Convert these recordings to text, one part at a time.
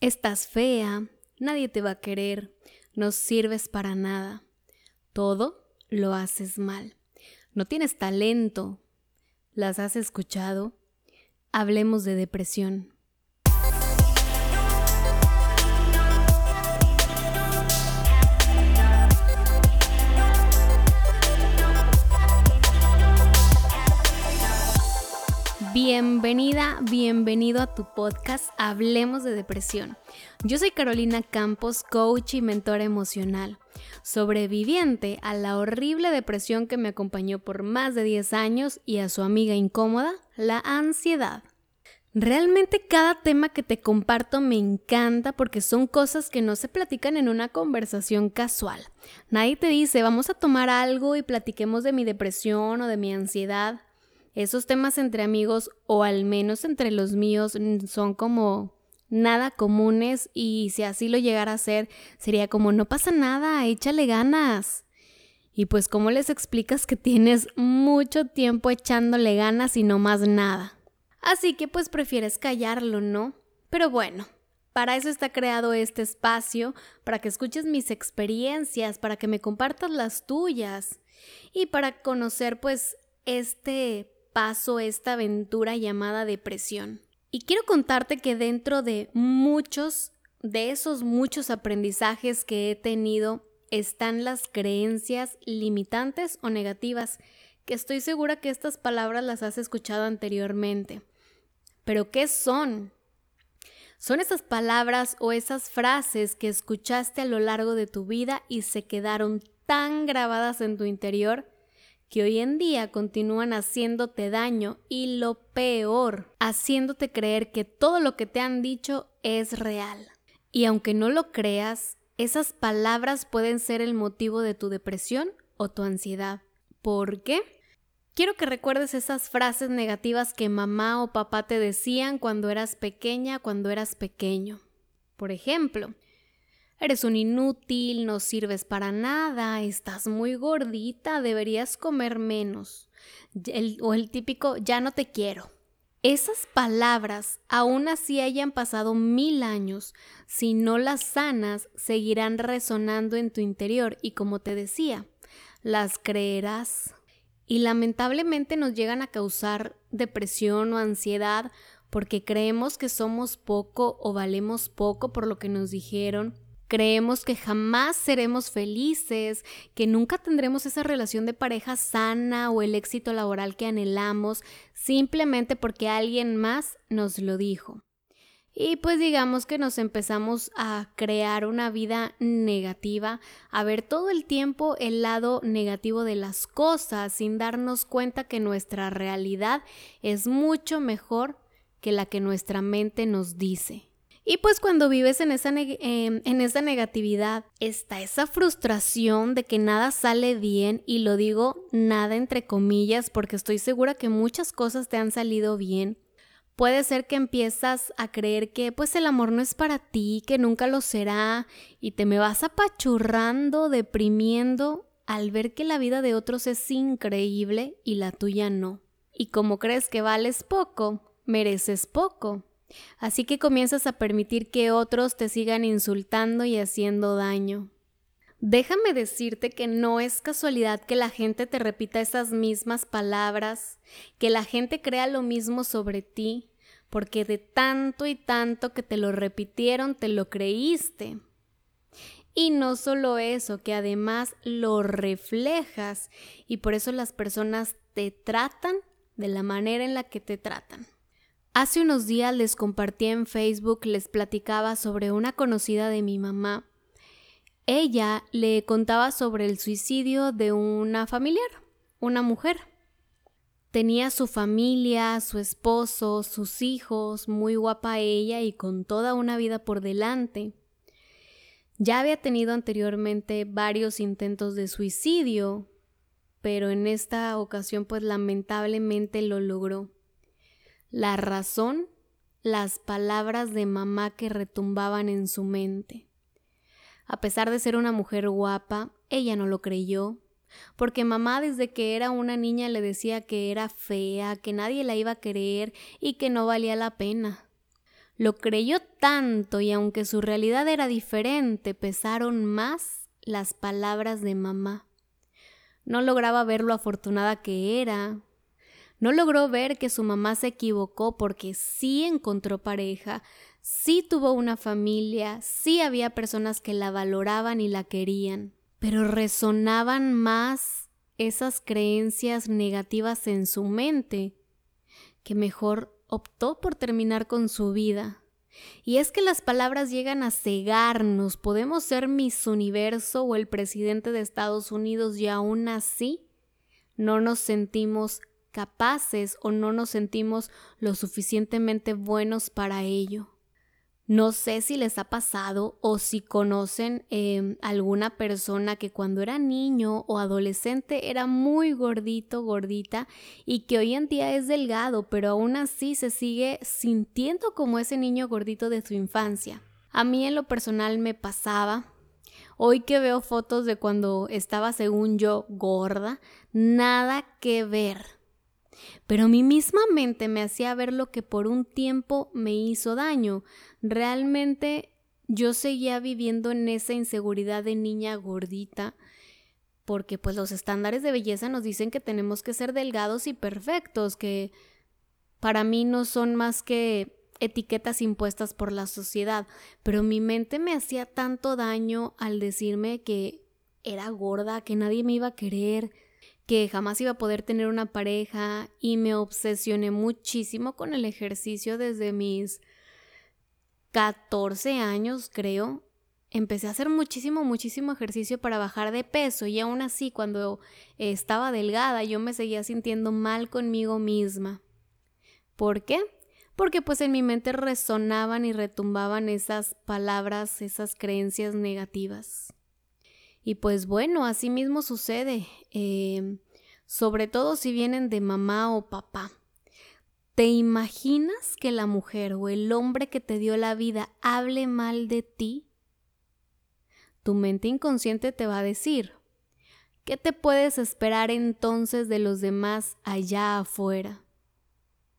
Estás fea, nadie te va a querer, no sirves para nada. Todo lo haces mal. No tienes talento. ¿Las has escuchado? Hablemos de depresión. Bienvenida, bienvenido a tu podcast Hablemos de Depresión. Yo soy Carolina Campos, coach y mentora emocional, sobreviviente a la horrible depresión que me acompañó por más de 10 años y a su amiga incómoda, la ansiedad. Realmente cada tema que te comparto me encanta porque son cosas que no se platican en una conversación casual. Nadie te dice, vamos a tomar algo y platiquemos de mi depresión o de mi ansiedad. Esos temas entre amigos, o al menos entre los míos, son como nada comunes y si así lo llegara a ser, sería como no pasa nada, échale ganas. Y pues ¿cómo les explicas que tienes mucho tiempo echándole ganas y no más nada? Así que pues prefieres callarlo, ¿no? Pero bueno, para eso está creado este espacio, para que escuches mis experiencias, para que me compartas las tuyas y para conocer pues este paso esta aventura llamada depresión. Y quiero contarte que dentro de muchos, de esos muchos aprendizajes que he tenido, están las creencias limitantes o negativas, que estoy segura que estas palabras las has escuchado anteriormente. Pero ¿qué son? Son esas palabras o esas frases que escuchaste a lo largo de tu vida y se quedaron tan grabadas en tu interior que hoy en día continúan haciéndote daño y lo peor, haciéndote creer que todo lo que te han dicho es real. Y aunque no lo creas, esas palabras pueden ser el motivo de tu depresión o tu ansiedad. ¿Por qué? Quiero que recuerdes esas frases negativas que mamá o papá te decían cuando eras pequeña, cuando eras pequeño. Por ejemplo, Eres un inútil, no sirves para nada, estás muy gordita, deberías comer menos. o el típico, ya no te quiero. Esas palabras, aún así hayan pasado mil años, si no las sanas, seguirán resonando en tu interior y como te decía, las creerás. Y lamentablemente nos llegan a causar depresión o ansiedad porque creemos que somos poco o valemos poco por lo que nos dijeron Creemos que jamás seremos felices, que nunca tendremos esa relación de pareja sana o el éxito laboral que anhelamos simplemente porque alguien más nos lo dijo. Y pues digamos que nos empezamos a crear una vida negativa, a ver todo el tiempo el lado negativo de las cosas sin darnos cuenta que nuestra realidad es mucho mejor que la que nuestra mente nos dice. Y pues cuando vives en esa, em, en esa negatividad, está esa frustración de que nada sale bien y lo digo nada entre comillas porque estoy segura que muchas cosas te han salido bien. Puede ser que empiezas a creer que pues el amor no es para ti, que nunca lo será y te me vas apachurrando, deprimiendo al ver que la vida de otros es increíble y la tuya no. Y como crees que vales poco, mereces poco. Así que comienzas a permitir que otros te sigan insultando y haciendo daño. Déjame decirte que no es casualidad que la gente te repita esas mismas palabras, que la gente crea lo mismo sobre ti, porque de tanto y tanto que te lo repitieron, te lo creíste. Y no solo eso, que además lo reflejas y por eso las personas te tratan de la manera en la que te tratan. Hace unos días les compartí en Facebook, les platicaba sobre una conocida de mi mamá. Ella le contaba sobre el suicidio de una familiar, una mujer. Tenía su familia, su esposo, sus hijos, muy guapa ella y con toda una vida por delante. Ya había tenido anteriormente varios intentos de suicidio, pero en esta ocasión pues lamentablemente lo logró. La razón, las palabras de mamá que retumbaban en su mente. A pesar de ser una mujer guapa, ella no lo creyó, porque mamá desde que era una niña le decía que era fea, que nadie la iba a querer y que no valía la pena. Lo creyó tanto y aunque su realidad era diferente, pesaron más las palabras de mamá. No lograba ver lo afortunada que era. No logró ver que su mamá se equivocó porque sí encontró pareja, sí tuvo una familia, sí había personas que la valoraban y la querían, pero resonaban más esas creencias negativas en su mente que mejor optó por terminar con su vida. Y es que las palabras llegan a cegarnos. Podemos ser Miss Universo o el presidente de Estados Unidos y aún así no nos sentimos capaces o no nos sentimos lo suficientemente buenos para ello. No sé si les ha pasado o si conocen eh, alguna persona que cuando era niño o adolescente era muy gordito, gordita y que hoy en día es delgado, pero aún así se sigue sintiendo como ese niño gordito de su infancia. A mí en lo personal me pasaba. Hoy que veo fotos de cuando estaba según yo gorda, nada que ver. Pero mi misma mente me hacía ver lo que por un tiempo me hizo daño. Realmente yo seguía viviendo en esa inseguridad de niña gordita, porque pues los estándares de belleza nos dicen que tenemos que ser delgados y perfectos, que para mí no son más que etiquetas impuestas por la sociedad, pero mi mente me hacía tanto daño al decirme que era gorda, que nadie me iba a querer, que jamás iba a poder tener una pareja y me obsesioné muchísimo con el ejercicio desde mis 14 años, creo. Empecé a hacer muchísimo, muchísimo ejercicio para bajar de peso y aún así cuando estaba delgada yo me seguía sintiendo mal conmigo misma. ¿Por qué? Porque pues en mi mente resonaban y retumbaban esas palabras, esas creencias negativas. Y pues bueno, así mismo sucede, em, sobre todo si vienen de mamá o papá. ¿Te imaginas que la mujer o el hombre que te dio la vida hable mal de ti? Tu mente inconsciente te va a decir, ¿qué te puedes esperar entonces de los demás allá afuera?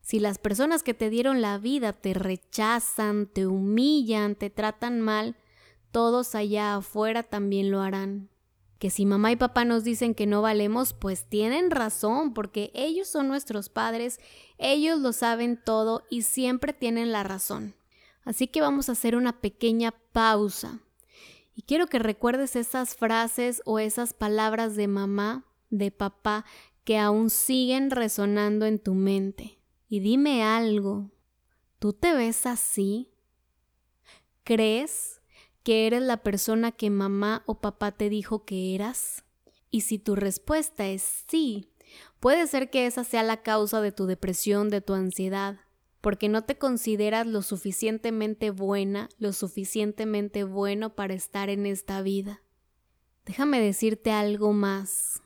Si las personas que te dieron la vida te rechazan, te humillan, te tratan mal, todos allá afuera también lo harán. Que si mamá y papá nos dicen que no valemos, pues tienen razón, porque ellos son nuestros padres, ellos lo saben todo y siempre tienen la razón. Así que vamos a hacer una pequeña pausa. Y quiero que recuerdes esas frases o esas palabras de mamá, de papá, que aún siguen resonando en tu mente. Y dime algo, ¿tú te ves así? ¿Crees que eres la persona que mamá o papá te dijo que eras? Y si tu respuesta es sí, puede ser que esa sea la causa de tu depresión, de tu ansiedad, porque no te consideras lo suficientemente buena, lo suficientemente bueno para estar en esta vida. Déjame decirte algo más.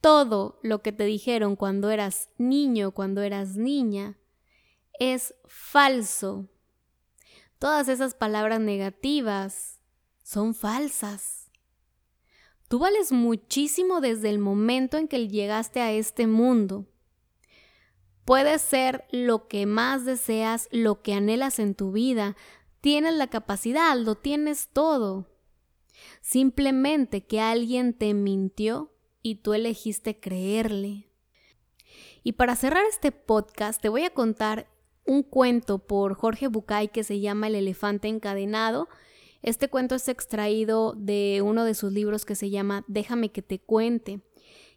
Todo lo que te dijeron cuando eras niño, cuando eras niña, es falso Todas esas palabras negativas son falsas. Tú vales muchísimo desde el momento en que llegaste a este mundo. Puedes ser lo que más deseas, lo que anhelas en tu vida. Tienes la capacidad, lo tienes todo. Simplemente que alguien te mintió y tú elegiste creerle. Y para cerrar este podcast te voy a contar un cuento por Jorge Bucay que se llama El elefante encadenado. Este cuento es extraído de uno de sus libros que se llama Déjame que te cuente.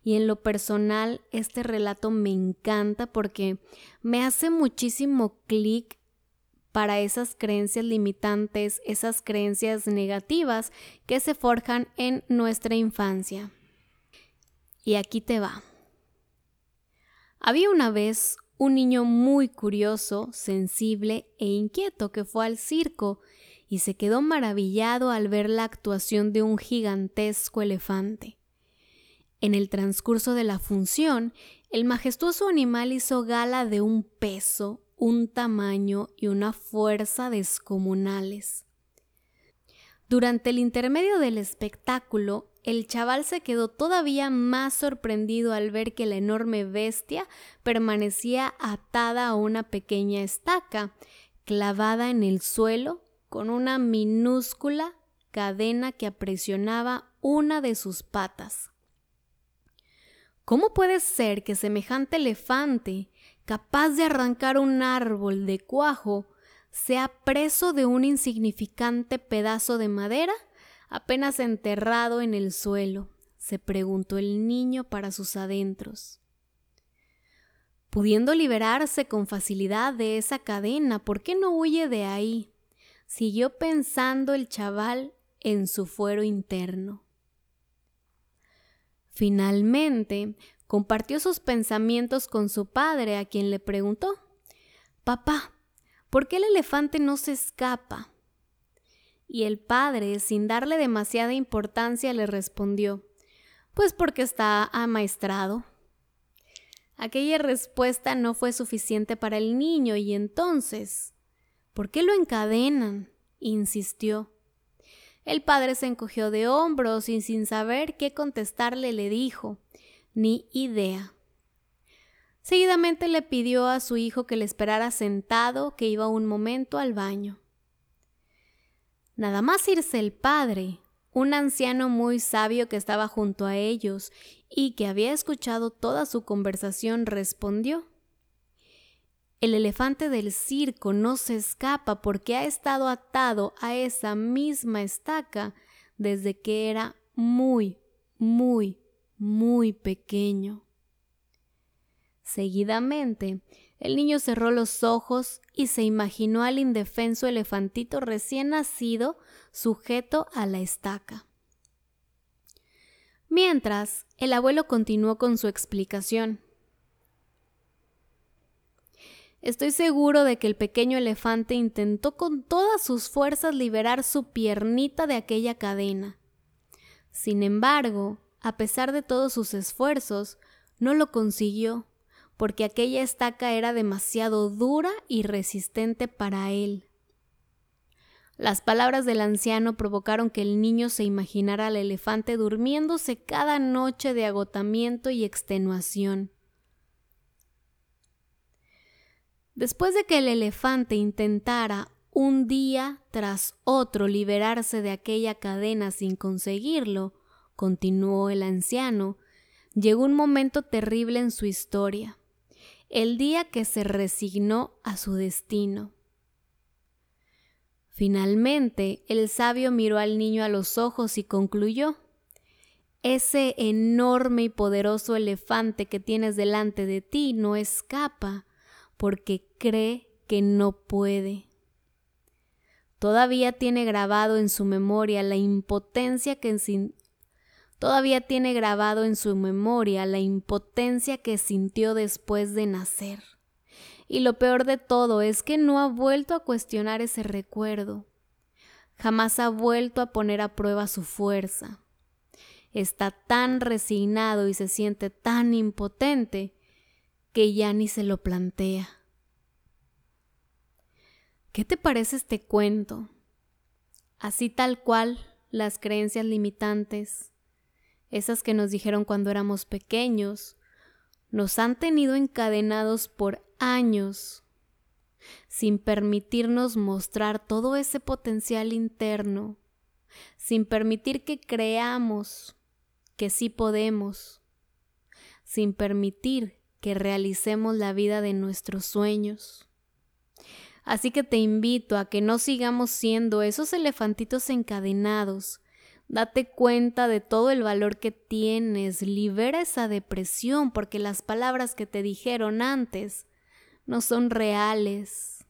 Y en lo personal, este relato me encanta porque me hace muchísimo clic para esas creencias limitantes, esas creencias negativas que se forjan en nuestra infancia. Y aquí te va. Había una vez un niño muy curioso, sensible e inquieto que fue al circo y se quedó maravillado al ver la actuación de un gigantesco elefante. En el transcurso de la función, el majestuoso animal hizo gala de un peso, un tamaño y una fuerza descomunales. Durante el intermedio del espectáculo, el chaval se quedó todavía más sorprendido al ver que la enorme bestia permanecía atada a una pequeña estaca, clavada en el suelo con una minúscula cadena que aprisionaba una de sus patas. ¿Cómo puede ser que semejante elefante, capaz de arrancar un árbol de cuajo, sea preso de un insignificante pedazo de madera apenas enterrado en el suelo? se preguntó el niño para sus adentros. Pudiendo liberarse con facilidad de esa cadena, ¿por qué no huye de ahí? Siguió pensando el chaval en su fuero interno. Finalmente, compartió sus pensamientos con su padre, a quien le preguntó, Papá, ¿por qué el elefante no se escapa? Y el padre, sin darle demasiada importancia, le respondió, Pues porque está amaestrado. Aquella respuesta no fue suficiente para el niño y entonces, ¿por qué lo encadenan? insistió. El padre se encogió de hombros y sin saber qué contestarle le dijo, ni idea. Seguidamente le pidió a su hijo que le esperara sentado, que iba un momento al baño. Nada más irse el padre, un anciano muy sabio que estaba junto a ellos y que había escuchado toda su conversación respondió El elefante del circo no se escapa porque ha estado atado a esa misma estaca desde que era muy, muy, muy pequeño. Seguidamente, el niño cerró los ojos y se imaginó al indefenso elefantito recién nacido sujeto a la estaca. Mientras, el abuelo continuó con su explicación. Estoy seguro de que el pequeño elefante intentó con todas sus fuerzas liberar su piernita de aquella cadena. Sin embargo, a pesar de todos sus esfuerzos, no lo consiguió porque aquella estaca era demasiado dura y resistente para él. Las palabras del anciano provocaron que el niño se imaginara al elefante durmiéndose cada noche de agotamiento y extenuación. Después de que el elefante intentara un día tras otro liberarse de aquella cadena sin conseguirlo, continuó el anciano, llegó un momento terrible en su historia el día que se resignó a su destino. Finalmente, el sabio miró al niño a los ojos y concluyó, ese enorme y poderoso elefante que tienes delante de ti no escapa porque cree que no puede. Todavía tiene grabado en su memoria la impotencia que, Todavía tiene grabado en su memoria la impotencia que sintió después de nacer. Y lo peor de todo es que no ha vuelto a cuestionar ese recuerdo. Jamás ha vuelto a poner a prueba su fuerza. Está tan resignado y se siente tan impotente que ya ni se lo plantea. ¿Qué te parece este cuento? Así tal cual las creencias limitantes esas que nos dijeron cuando éramos pequeños, nos han tenido encadenados por años, sin permitirnos mostrar todo ese potencial interno, sin permitir que creamos que sí podemos, sin permitir que realicemos la vida de nuestros sueños. Así que te invito a que no sigamos siendo esos elefantitos encadenados Date cuenta de todo el valor que tienes, libera esa depresión porque las palabras que te dijeron antes no son reales.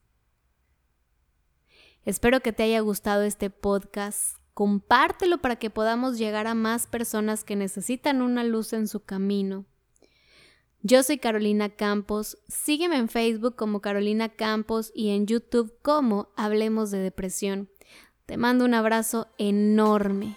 Espero que te haya gustado este podcast. Compártelo para que podamos llegar a más personas que necesitan una luz en su camino. Yo soy Carolina Campos, sígueme en Facebook como Carolina Campos y en YouTube como Hablemos de Depresión. Te mando un abrazo enorme.